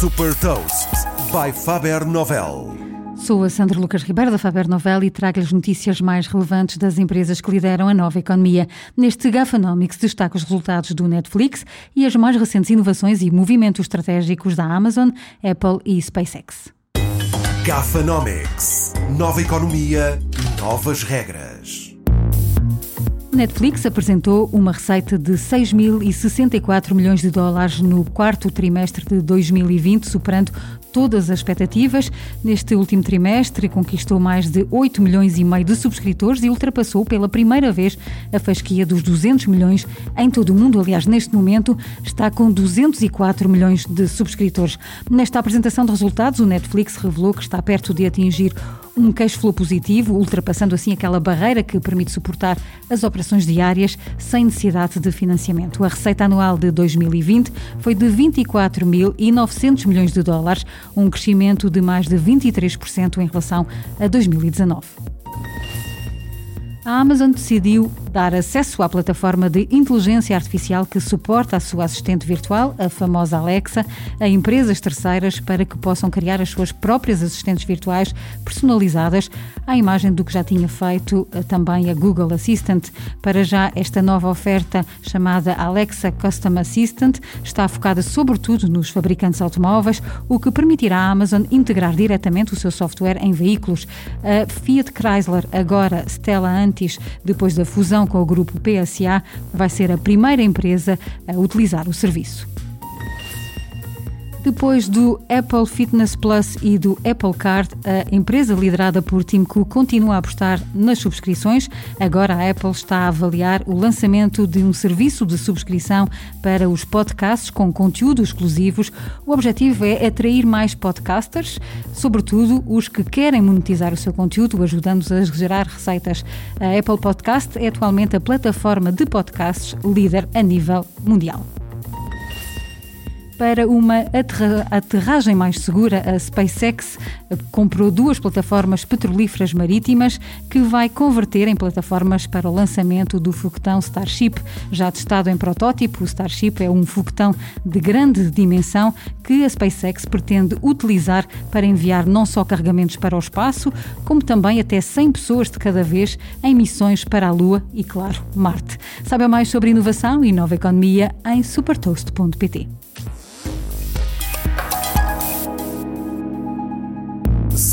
Super Toast by Faber Novel. Sou a Sandra Lucas Ribeiro da Faber Novel e trago as notícias mais relevantes das empresas que lideram a nova economia. Neste Gafanomics destaco os resultados do Netflix e as mais recentes inovações e movimentos estratégicos da Amazon, Apple e SpaceX. Gafanomics. Nova economia, novas regras. Netflix apresentou uma receita de 6.064 milhões de dólares no quarto trimestre de 2020, superando todas as expectativas. Neste último trimestre, conquistou mais de 8 milhões e meio de subscritores e ultrapassou pela primeira vez a fasquia dos 200 milhões em todo o mundo. Aliás, neste momento está com 204 milhões de subscritores. Nesta apresentação de resultados, o Netflix revelou que está perto de atingir um cash flow positivo, ultrapassando assim aquela barreira que permite suportar as operações diárias sem necessidade de financiamento. A receita anual de 2020 foi de 24.900 milhões de dólares, um crescimento de mais de 23% em relação a 2019 a Amazon decidiu dar acesso à plataforma de inteligência artificial que suporta a sua assistente virtual, a famosa Alexa, a empresas terceiras para que possam criar as suas próprias assistentes virtuais personalizadas, à imagem do que já tinha feito eh, também a Google Assistant. Para já, esta nova oferta, chamada Alexa Custom Assistant, está focada sobretudo nos fabricantes automóveis, o que permitirá à Amazon integrar diretamente o seu software em veículos. A Fiat Chrysler, agora Stella Antis, depois da fusão com o grupo PSA, vai ser a primeira empresa a utilizar o serviço. Depois do Apple Fitness Plus e do Apple Card, a empresa liderada por Tim Cook continua a apostar nas subscrições. Agora a Apple está a avaliar o lançamento de um serviço de subscrição para os podcasts com conteúdos exclusivos. O objetivo é atrair mais podcasters, sobretudo os que querem monetizar o seu conteúdo, ajudando-os a gerar receitas. A Apple Podcast é atualmente a plataforma de podcasts líder a nível mundial. Para uma aterragem mais segura, a SpaceX comprou duas plataformas petrolíferas marítimas que vai converter em plataformas para o lançamento do foguetão Starship. Já testado em protótipo, o Starship é um foguetão de grande dimensão que a SpaceX pretende utilizar para enviar não só carregamentos para o espaço, como também até 100 pessoas de cada vez em missões para a Lua e, claro, Marte. Saiba mais sobre inovação e nova economia em supertoast.pt.